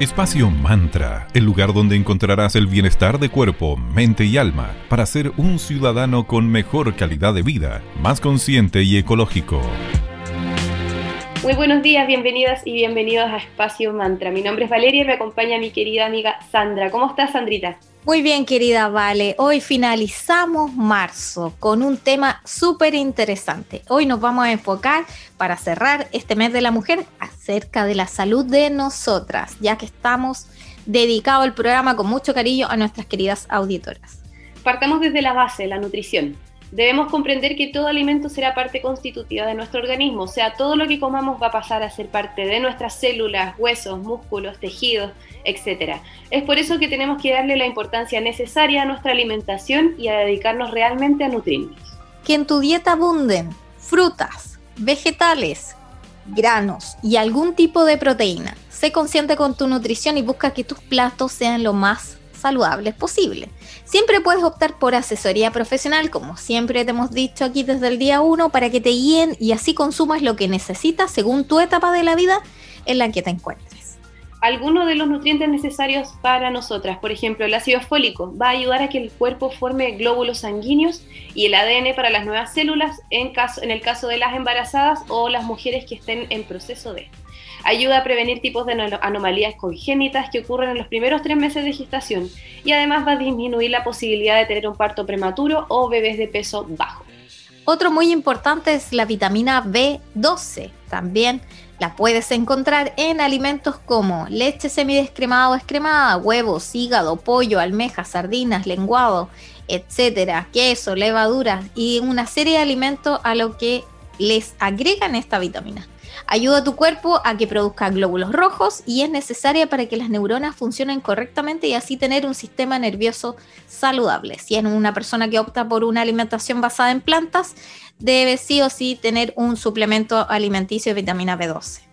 Espacio Mantra, el lugar donde encontrarás el bienestar de cuerpo, mente y alma para ser un ciudadano con mejor calidad de vida, más consciente y ecológico. Muy buenos días, bienvenidas y bienvenidos a Espacio Mantra. Mi nombre es Valeria y me acompaña mi querida amiga Sandra. ¿Cómo estás, Sandrita? Muy bien, querida Vale. Hoy finalizamos marzo con un tema súper interesante. Hoy nos vamos a enfocar para cerrar este mes de la mujer acerca de la salud de nosotras, ya que estamos dedicados el programa con mucho cariño a nuestras queridas auditoras. Partamos desde la base, la nutrición. Debemos comprender que todo alimento será parte constitutiva de nuestro organismo, o sea, todo lo que comamos va a pasar a ser parte de nuestras células, huesos, músculos, tejidos, etc. Es por eso que tenemos que darle la importancia necesaria a nuestra alimentación y a dedicarnos realmente a nutrirnos. Que en tu dieta abunden frutas, vegetales, granos y algún tipo de proteína. Sé consciente con tu nutrición y busca que tus platos sean lo más saludables posible. Siempre puedes optar por asesoría profesional, como siempre te hemos dicho aquí desde el día 1, para que te guíen y así consumas lo que necesitas según tu etapa de la vida en la que te encuentres. Algunos de los nutrientes necesarios para nosotras, por ejemplo, el ácido fólico va a ayudar a que el cuerpo forme glóbulos sanguíneos y el ADN para las nuevas células en, caso, en el caso de las embarazadas o las mujeres que estén en proceso de Ayuda a prevenir tipos de anomalías congénitas que ocurren en los primeros tres meses de gestación y además va a disminuir la posibilidad de tener un parto prematuro o bebés de peso bajo. Otro muy importante es la vitamina B12. También la puedes encontrar en alimentos como leche semidescremada o descremada, huevos, hígado, pollo, almejas, sardinas, lenguado, etcétera, queso, levaduras y una serie de alimentos a lo que les agregan esta vitamina. Ayuda a tu cuerpo a que produzca glóbulos rojos y es necesaria para que las neuronas funcionen correctamente y así tener un sistema nervioso saludable. Si es una persona que opta por una alimentación basada en plantas, debe sí o sí tener un suplemento alimenticio de vitamina B12.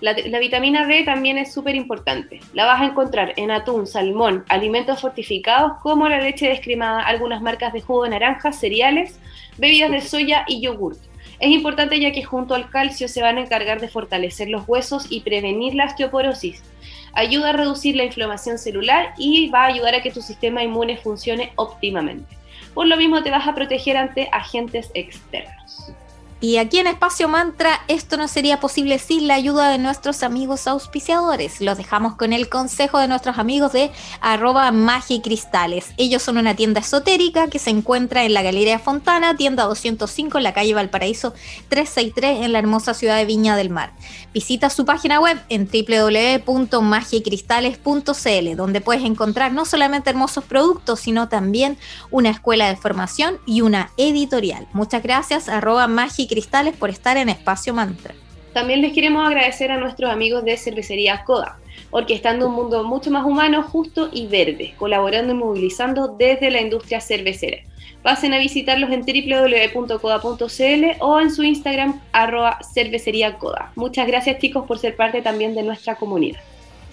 La, vitamina D también es súper importante. La vas a encontrar en atún, salmón, alimentos fortificados como la leche descremada, algunas marcas de jugo de naranja, cereales, bebidas de soya y yogurt. Es importante ya que junto al calcio se van a encargar de fortalecer los huesos y prevenir la osteoporosis. Ayuda a reducir la inflamación celular y va a ayudar a que tu sistema inmune funcione óptimamente. Por lo mismo te vas a proteger ante agentes externos. Y aquí en Espacio Mantra esto no sería posible sin la ayuda de nuestros amigos auspiciadores. Los dejamos con el consejo de nuestros amigos de arroba magicristales. Ellos son una tienda esotérica que se encuentra en la Galería Fontana, tienda 205 en la calle Valparaíso 363 en la hermosa ciudad de Viña del Mar. Visita su página web en www.magicristales.cl donde puedes encontrar no solamente hermosos productos, sino también una escuela de formación y una editorial. Muchas gracias, arroba Cristales por estar en Espacio Mantra. También les queremos agradecer a nuestros amigos de Cervecería Coda, orquestando un mundo mucho más humano, justo y verde, colaborando y movilizando desde la industria cervecera. Pasen a visitarlos en www.coda.cl o en su Instagram arroba cervecería. Muchas gracias chicos por ser parte también de nuestra comunidad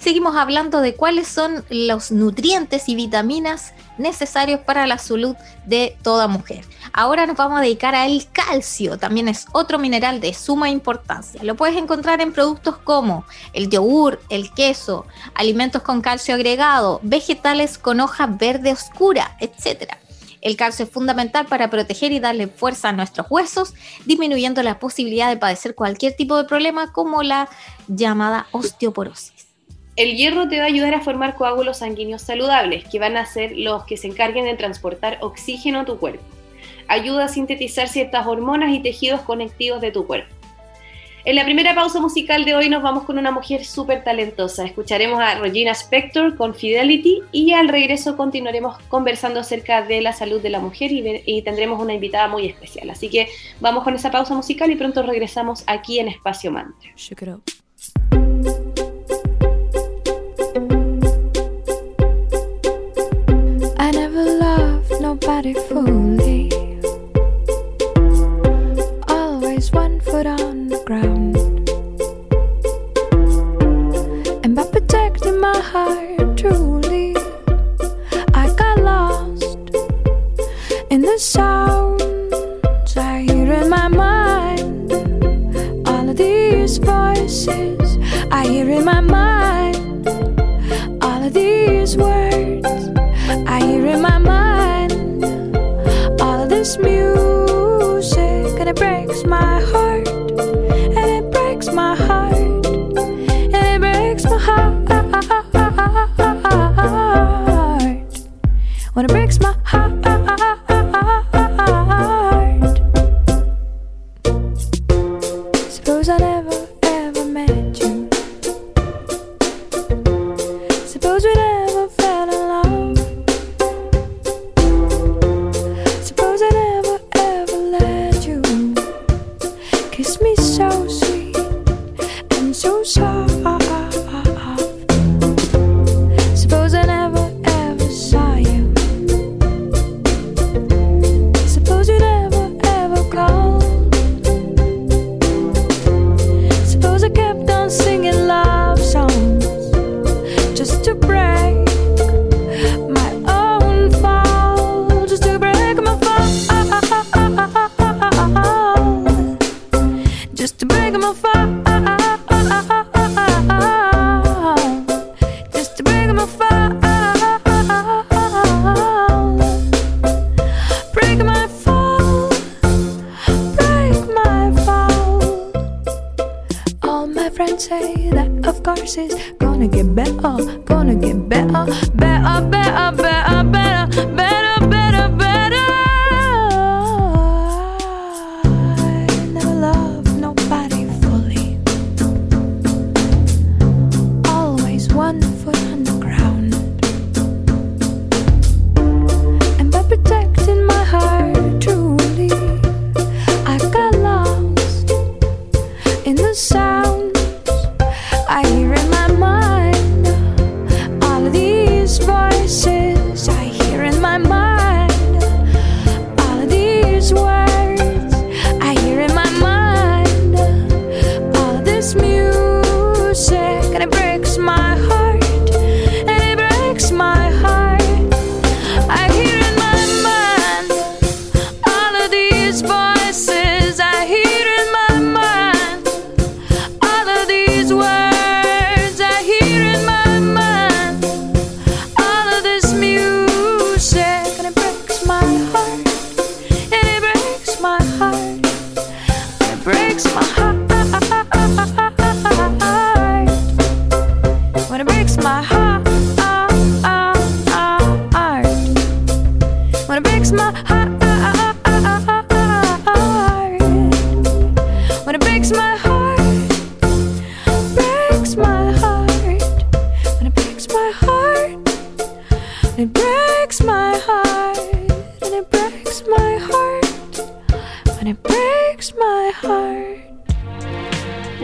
seguimos hablando de cuáles son los nutrientes y vitaminas necesarios para la salud de toda mujer. Ahora nos vamos a dedicar al calcio, también es otro mineral de suma importancia. Lo puedes encontrar en productos como el yogur, el queso, alimentos con calcio agregado, vegetales con hoja verde oscura, etc. El calcio es fundamental para proteger y darle fuerza a nuestros huesos, disminuyendo la posibilidad de padecer cualquier tipo de problema como la llamada osteoporosis. El hierro te va a ayudar a formar coágulos sanguíneos saludables, que van a ser los que se encarguen de transportar oxígeno a tu cuerpo. Ayuda a sintetizar ciertas hormonas y tejidos conectivos de tu cuerpo. En la primera pausa musical de hoy nos vamos con una mujer súper talentosa. Escucharemos a Regina Spector con Fidelity y al regreso continuaremos conversando acerca de la salud de la mujer y, tendremos una invitada muy especial. Así que vamos con esa pausa musical y pronto regresamos aquí en Espacio Mantra. beautiful. Say that, of course, it's gonna get better, gonna get better, better, better, better,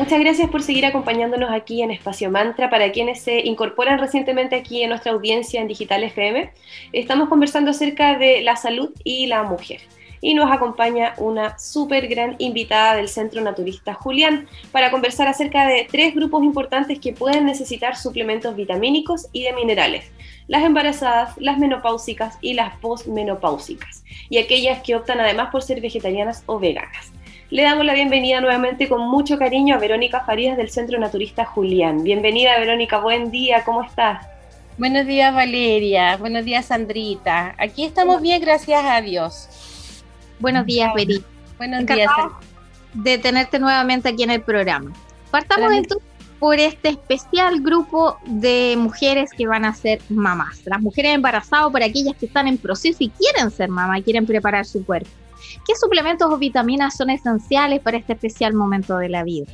Muchas gracias por seguir acompañándonos aquí en Espacio Mantra. Para quienes se incorporan recientemente aquí en nuestra audiencia en Digital FM, estamos conversando acerca de la salud y la mujer. Y nos acompaña una súper gran invitada del Centro Naturista Julián para conversar acerca de tres grupos importantes que pueden necesitar suplementos vitamínicos y de minerales. Las embarazadas, las menopáusicas y las postmenopáusicas. Y aquellas que optan además por ser vegetarianas o veganas. Le damos la bienvenida nuevamente con mucho cariño a Verónica Farías del Centro Naturista Julián. Bienvenida Verónica, buen día, ¿cómo estás? Buenos días Valeria, buenos días Sandrita. Aquí estamos bien, gracias a Dios. Buenos días, Beri. Buenos días. De tenerte nuevamente aquí en el programa. Partamos entonces por este especial grupo de mujeres que van a ser mamás. Las mujeres embarazadas, para aquellas que están en proceso y quieren ser mamá, quieren preparar su cuerpo. ¿Qué suplementos o vitaminas son esenciales para este especial momento de la vida?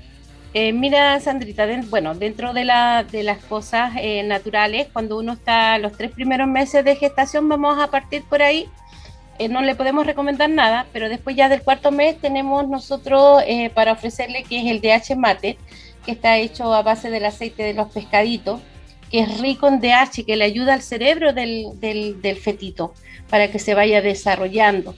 Eh, mira, Sandrita, de- bueno, dentro de, la- de las cosas eh, naturales, cuando uno está los tres primeros meses de gestación, vamos a partir por ahí. Eh, no le podemos recomendar nada, pero después ya del cuarto mes tenemos nosotros eh, para ofrecerle que es el DH mate, que está hecho a base del aceite de los pescaditos, que es rico en DH, que le ayuda al cerebro del, del, del fetito para que se vaya desarrollando.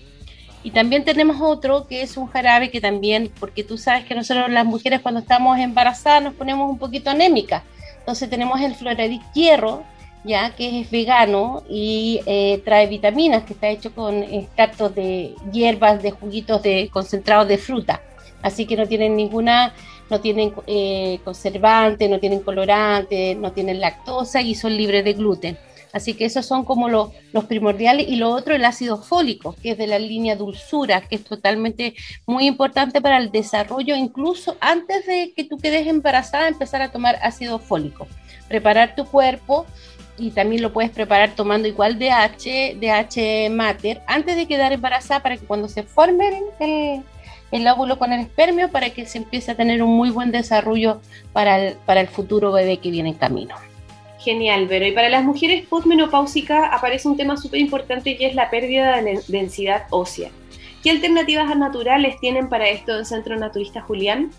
Y también tenemos otro que es un jarabe que también, porque tú sabes que nosotros las mujeres cuando estamos embarazadas nos ponemos un poquito anémicas. Entonces tenemos el Floradic Hierro, ya que es vegano y eh, trae vitaminas, que está hecho con extractos de hierbas, de juguitos de concentrados de fruta. Así que no tienen ninguna, no tienen eh, conservante, no tienen colorante, no tienen lactosa y son libres de gluten. Así que esos son como los primordiales. Y lo otro, el ácido fólico, que es de la línea dulzura, que es totalmente muy importante para el desarrollo, incluso antes de que tú quedes embarazada, empezar a tomar ácido fólico. Preparar tu cuerpo y también lo puedes preparar tomando igual DH, DH mater, antes de quedar embarazada para que cuando se forme el, el óvulo con el espermio, para que se empiece a tener un muy buen desarrollo para el, para el futuro bebé que viene en camino. Genial, pero y para las mujeres postmenopáusicas aparece un tema súper importante y es la pérdida de densidad ósea. ¿Qué alternativas naturales tienen para esto el Centro Naturista Julián?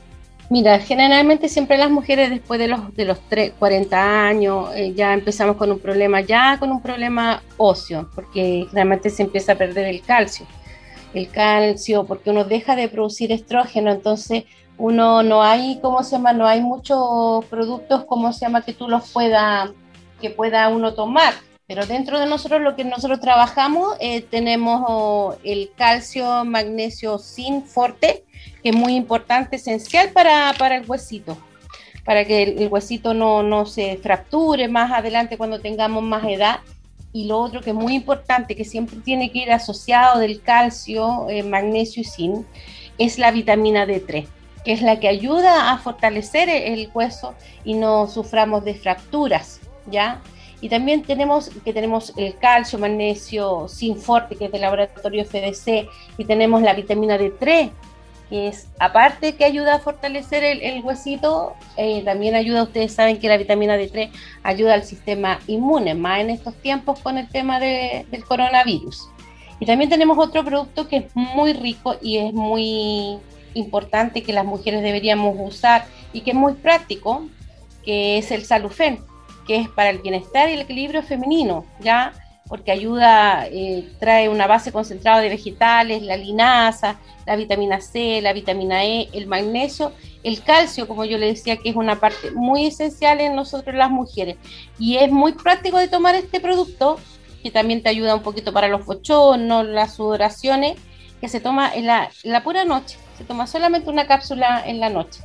Mira, generalmente siempre las mujeres después de los, de los 40 años eh, ya empezamos con un problema, ya con un problema óseo, porque realmente se empieza a perder el calcio. El calcio, porque uno deja de producir estrógeno, entonces uno no hay, ¿cómo se llama? No hay muchos productos, ¿cómo se llama? Que tú los pueda, que pueda uno tomar. Pero dentro de nosotros lo que nosotros trabajamos, eh, tenemos el calcio, magnesio, zinc, forte, que es muy importante, esencial para, para el huesito, para que el, huesito no, no, se fracture más adelante cuando tengamos más edad. Y lo otro que es muy importante, que siempre tiene que ir asociado del calcio, eh, magnesio y zinc, es la vitamina D3, que es la que ayuda a fortalecer el hueso y no suframos de fracturas, ¿ya? Y también tenemos que tenemos el calcio, magnesio, zinc forte, que es del laboratorio FDC, y tenemos la vitamina D3, que es, aparte que ayuda a fortalecer el, huesito, eh, también ayuda, ustedes saben que la vitamina D3 ayuda al sistema inmune, más en estos tiempos con el tema del coronavirus. Y también tenemos otro producto que es muy rico y es muy importante que las mujeres deberíamos usar y que es muy práctico, que es el salufen, que es para el bienestar y el equilibrio femenino, ¿ya? porque ayuda, eh, trae una base concentrada de vegetales, la linaza, la vitamina C, la vitamina E, el magnesio, el calcio, como yo le decía, que es una parte muy esencial en nosotros las mujeres. Y es muy práctico de tomar este producto, que también te ayuda un poquito para los bochornos, las sudoraciones, que se toma en la, pura noche, se toma solamente una cápsula en la noche.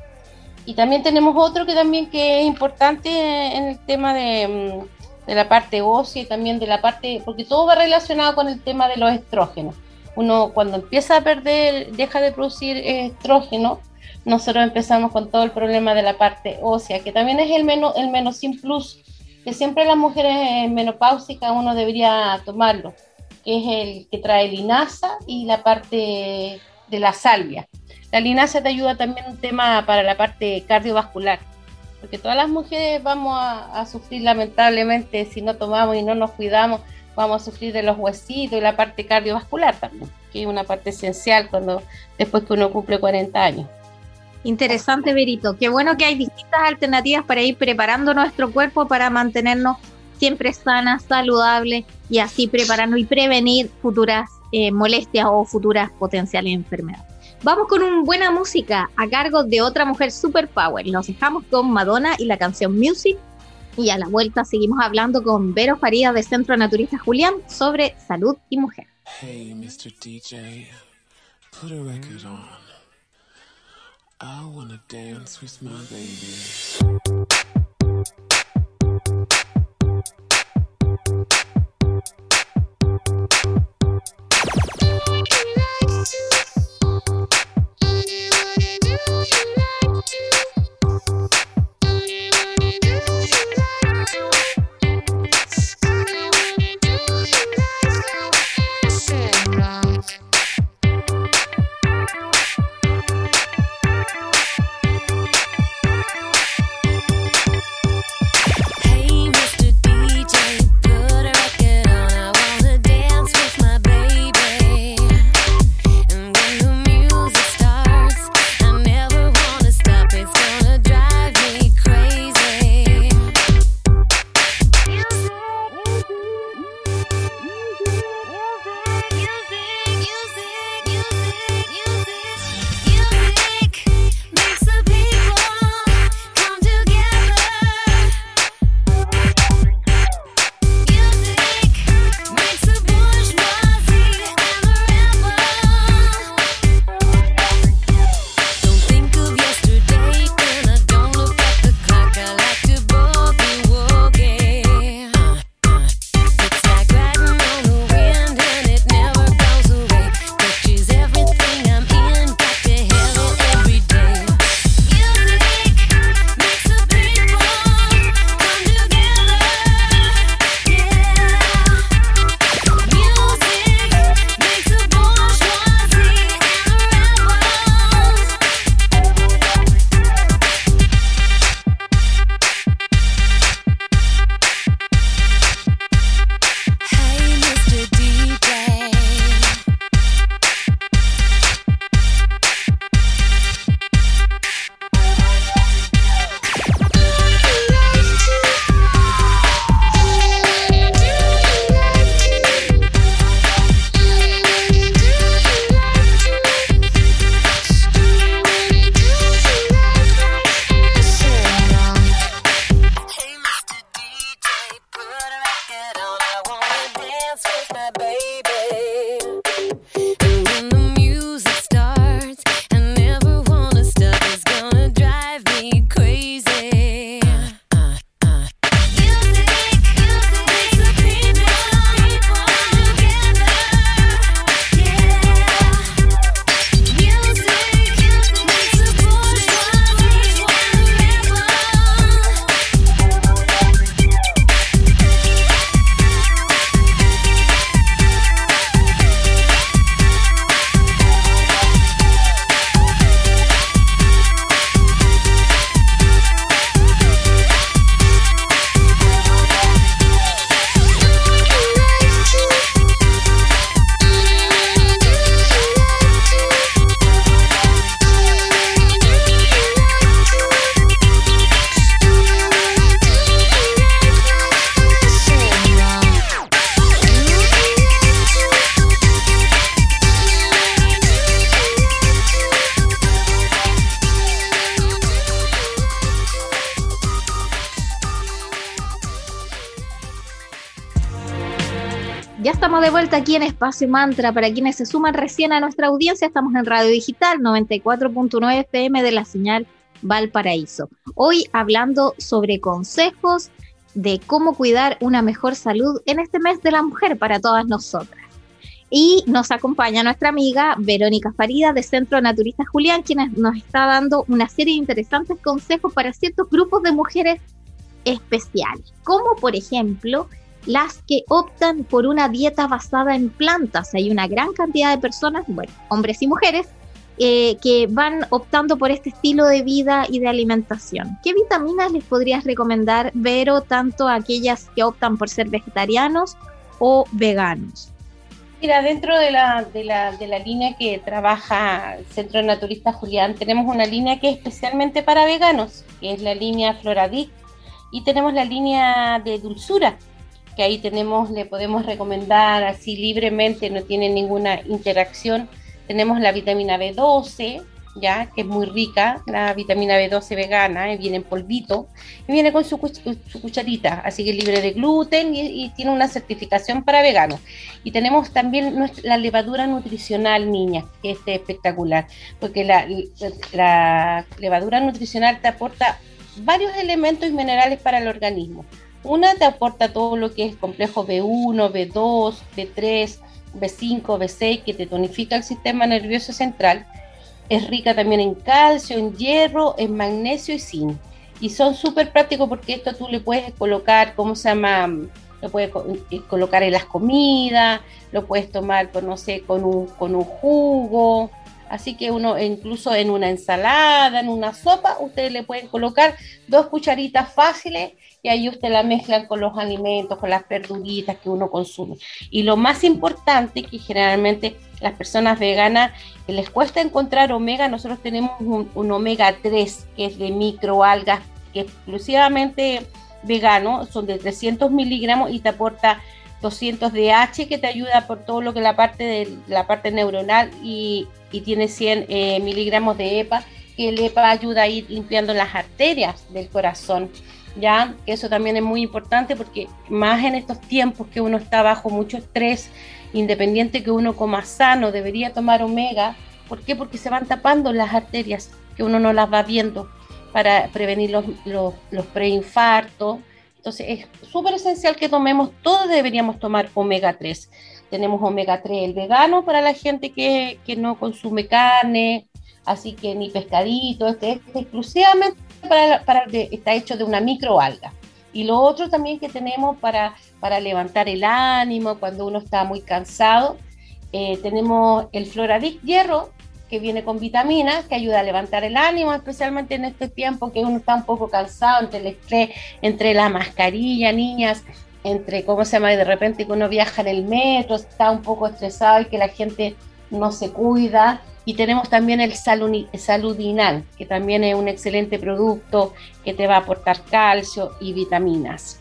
Y también tenemos otro que también que es importante en el tema de mm, de la parte ósea y también de la parte, porque todo va relacionado con el tema de los estrógenos. Uno cuando empieza a perder, deja de producir estrógeno, nosotros empezamos con todo el problema de la parte ósea, que también es el menos el menos plus, que siempre las mujeres menopáusicas uno debería tomarlo, que es el que trae linaza y la parte de la salvia. La linaza te ayuda también un tema para la parte cardiovascular porque todas las mujeres vamos a, sufrir lamentablemente si no tomamos y no nos cuidamos, vamos a sufrir de los huesitos y la parte cardiovascular también, que es una parte esencial cuando después que uno cumple 40 años. Interesante, Verito. Qué bueno que hay distintas alternativas para ir preparando nuestro cuerpo para mantenernos siempre sanas, saludables y así prepararnos y prevenir futuras eh, molestias o futuras potenciales enfermedades. Vamos con una buena música a cargo de otra mujer superpower. Nos dejamos con Madonna y la canción Music. Y a la vuelta seguimos hablando con Vero Faría de Centro Naturista Julián sobre salud y mujer. Hey, Mr. DJ, put a record on. I wanna dance with my baby. Vuelta aquí en Espacio Mantra. Para quienes se suman recién a nuestra audiencia, estamos en Radio Digital 94.9 FM de la señal Valparaíso. Hoy hablando sobre consejos de cómo cuidar una mejor salud en este mes de la mujer para todas nosotras. Y nos acompaña nuestra amiga Verónica Farida de Centro Naturista Julián, quien nos está dando una serie de interesantes consejos para ciertos grupos de mujeres especiales, como por ejemplo las que optan por una dieta basada en plantas. Hay una gran cantidad de personas, bueno, hombres y mujeres, eh, que van optando por este estilo de vida y de alimentación. ¿Qué vitaminas les podrías recomendar, Vero, tanto a aquellas que optan por ser vegetarianos o veganos? Mira, dentro de la, de la, de la línea que trabaja el Centro Naturista Julián, tenemos una línea que es especialmente para veganos, que es la línea Floradic, y tenemos la línea de dulzura, que ahí tenemos, le podemos recomendar así libremente, no tiene ninguna interacción. Tenemos la vitamina B12, ya que es muy rica, la vitamina B12 vegana, eh, viene en polvito, y viene con su, cucharita, así que libre de gluten y, tiene una certificación para veganos. Y tenemos también la levadura nutricional, niña, que es espectacular, porque la, la levadura nutricional te aporta varios elementos y minerales para el organismo una te aporta todo lo que es complejo B1, B2, B3, B5, B6, que te tonifica el sistema nervioso central. Es rica también en calcio, en hierro, en magnesio y zinc. Y son súper prácticos porque esto tú le puedes colocar, ¿cómo se llama? Lo puedes eh, colocar en las comidas, lo puedes tomar, con, no sé, con un, con un jugo. Así que uno, incluso en una ensalada, en una sopa, ustedes le pueden colocar dos cucharitas fáciles y ahí usted la mezclan con los alimentos, con las verduritas que uno consume. Y lo más importante, que generalmente las personas veganas les cuesta encontrar omega, nosotros tenemos un, omega 3 que es de microalgas, que exclusivamente vegano, son de 300 miligramos y te aporta 200 de H que te ayuda por todo lo que la parte de la parte neuronal y, tiene 100 eh, miligramos de EPA que el EPA ayuda a ir limpiando las arterias del corazón ya eso también es muy importante porque más en estos tiempos que uno está bajo mucho estrés, independiente que uno coma sano, debería tomar omega. ¿Por qué? Porque se van tapando las arterias, que uno no las va viendo para prevenir los, los, preinfartos. Entonces es súper esencial que tomemos, todos deberíamos tomar omega 3. Tenemos omega 3 el vegano para la gente que, que no consume carne, así que ni pescadito, este es exclusivamente para, está hecho de una microalga. Y lo otro también que tenemos para, para levantar el ánimo cuando uno está muy cansado, eh, tenemos el Floradic Hierro, que viene con vitaminas, que ayuda a levantar el ánimo, especialmente en este tiempo que uno está un poco cansado entre el estrés, entre la mascarilla, niñas, entre cómo se llama, de repente que uno viaja en el metro, está un poco estresado y que la gente no se cuida. Y tenemos también el Saludinal, que también es un excelente producto que te va a aportar calcio y vitaminas.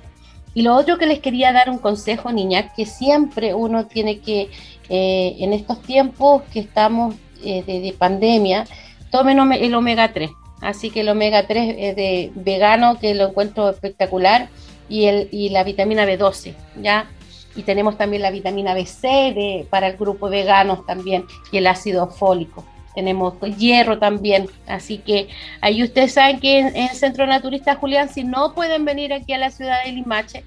Y lo otro que les quería dar un consejo, niña, que siempre uno tiene que, eh, en estos tiempos que estamos eh, de, pandemia, tomen el omega 3. Así que el omega 3 es de vegano, que lo encuentro espectacular, y, el, y la vitamina B12, ¿ya? y tenemos también la vitamina B6 de, para el grupo veganos también y el ácido fólico. Tenemos hierro también, así que ahí ustedes saben que en, el Centro Naturista Julián, si no pueden venir aquí a la ciudad de Limache,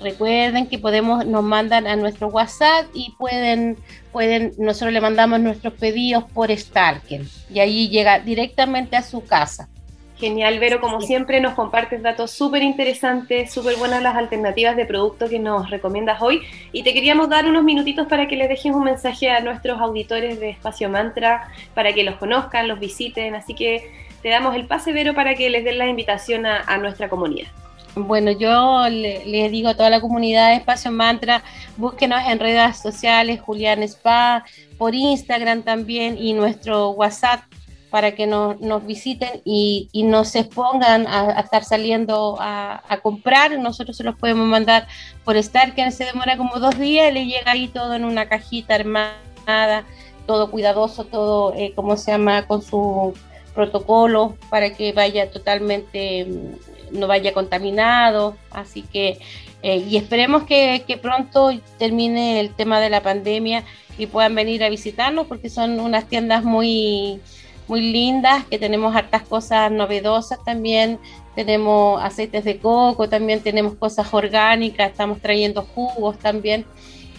recuerden que podemos, nos mandan a nuestro WhatsApp y pueden, pueden, nosotros le mandamos nuestros pedidos por Starker y ahí llega directamente a su casa. Genial, Vero, como siempre nos compartes datos súper interesantes, súper buenas las alternativas de producto que nos recomiendas hoy. Y te queríamos dar unos minutitos para que les dejes un mensaje a nuestros auditores de Espacio Mantra, para que los conozcan, los visiten. Así que te damos el pase, Vero, para que les den la invitación a, nuestra comunidad. Bueno, yo les digo a toda la comunidad de Espacio Mantra, búsquenos en redes sociales, Julián Spa, por Instagram también y nuestro WhatsApp para que nos, visiten y, y, nos expongan a, estar saliendo a, comprar. Nosotros se los podemos mandar por estar, que se demora como dos días, le llega ahí todo en una cajita armada, todo cuidadoso, todo, eh, ¿cómo se llama? Con su protocolos para que vaya totalmente, mm, no vaya contaminado. Así que, eh, y esperemos que, que pronto termine el tema de la pandemia y puedan venir a visitarnos porque son unas tiendas muy, muy lindas, que tenemos hartas cosas novedosas también, tenemos aceites de coco, también tenemos cosas orgánicas, estamos trayendo jugos también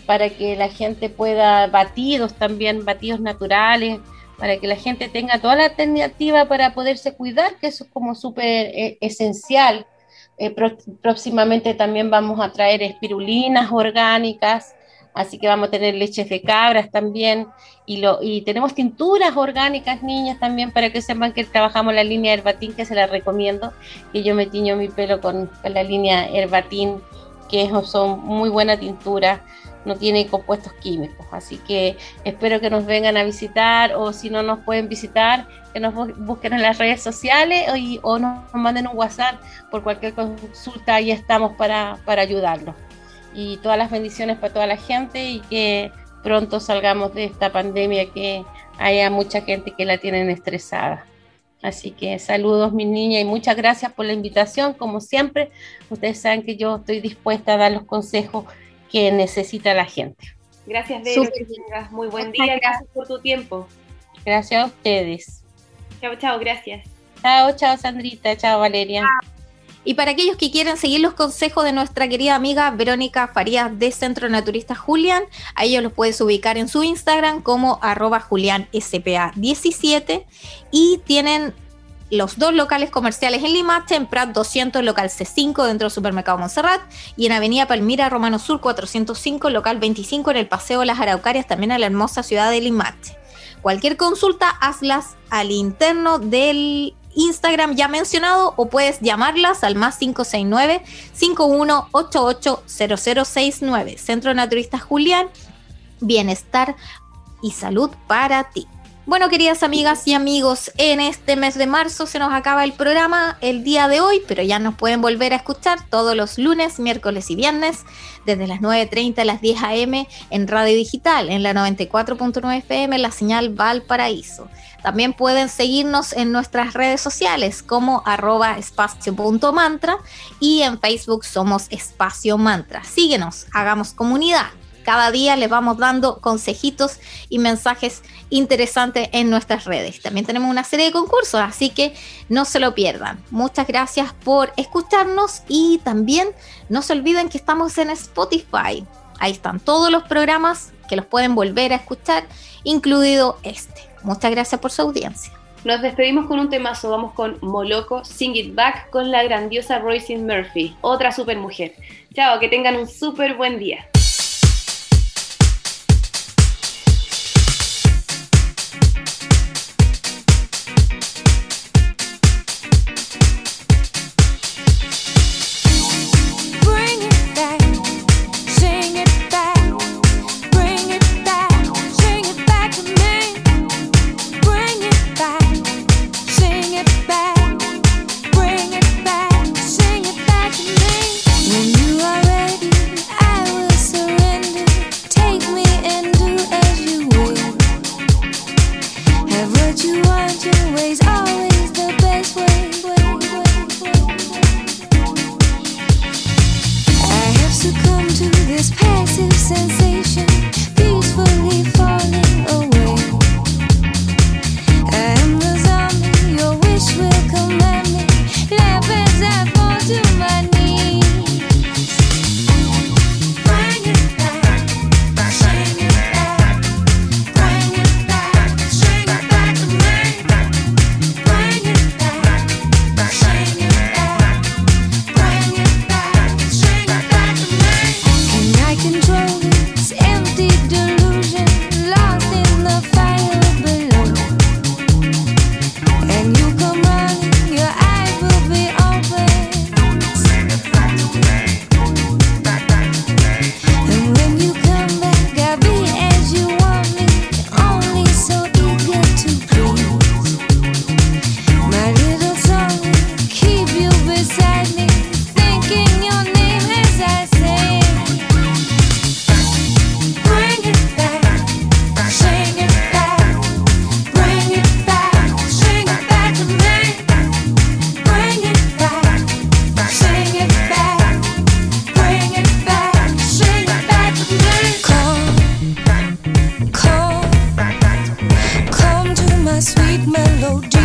para que la gente pueda, batidos también, batidos naturales, para que la gente tenga toda la alternativa para poderse cuidar, que eso es como súper eh, esencial. Eh, próximamente también vamos a traer espirulinas orgánicas, así que vamos a tener leches de cabras también, y, lo, y tenemos tinturas orgánicas, niñas, también, para que sepan que trabajamos la línea Herbatín, que se la recomiendo, que yo me tiño mi pelo con, la línea Herbatín, que son muy buena tintura no tiene compuestos químicos. Así que espero que nos vengan a visitar o si no nos pueden visitar, que nos busquen en las redes sociales o, nos manden un WhatsApp por cualquier consulta. Ahí estamos para, para ayudarlos. Y todas las bendiciones para toda la gente y que pronto salgamos de esta pandemia que haya mucha gente que la tienen estresada. Así que saludos mi niña y muchas gracias por la invitación. Como siempre, ustedes saben que yo estoy dispuesta a dar los consejos que necesita la gente. Gracias, Vero, que tengas muy buen día. Gracias por tu tiempo. Gracias a ustedes. Chao, chao, gracias. Chao, chao, Sandrita. Chao, Valeria. Y para aquellos que quieren seguir los consejos de nuestra querida amiga Verónica Farías de Centro Naturista Julián, a ellos los puedes ubicar en su Instagram como arroba julianspa17 y tienen los dos locales comerciales en Limache, en Prat 200, local C5 dentro del supermercado Montserrat, y en Avenida Palmira, Romano Sur 405, local 25 en el Paseo Las Araucarias, también en la hermosa ciudad de Limache. Cualquier consulta, hazlas al interno del Instagram ya mencionado o puedes llamarlas al más 569 5188 0069. Centro Naturista Julián, bienestar y salud para ti. Bueno, queridas amigas y amigos, en este mes de marzo se nos acaba el programa el día de hoy, pero ya nos pueden volver a escuchar todos los lunes, miércoles y viernes, desde las 9.30 a las 10 a.m. en Radio Digital, en la 94.9 FM, la señal Valparaíso. También pueden seguirnos en nuestras redes sociales como arroba espacio.mantra y en Facebook somos Espacio Mantra. Síguenos, hagamos comunidad. Cada día les vamos dando consejitos y mensajes interesantes en nuestras redes. También tenemos una serie de concursos, así que no se lo pierdan. Muchas gracias por escucharnos y también no se olviden que estamos en Spotify. Ahí están todos los programas que los pueden volver a escuchar, incluido este. Muchas gracias por su audiencia. Nos despedimos con un temazo, vamos con Moloco, Sing It Back con la grandiosa Royce Murphy, otra super mujer. Chao, que tengan un súper buen día. sweet melody.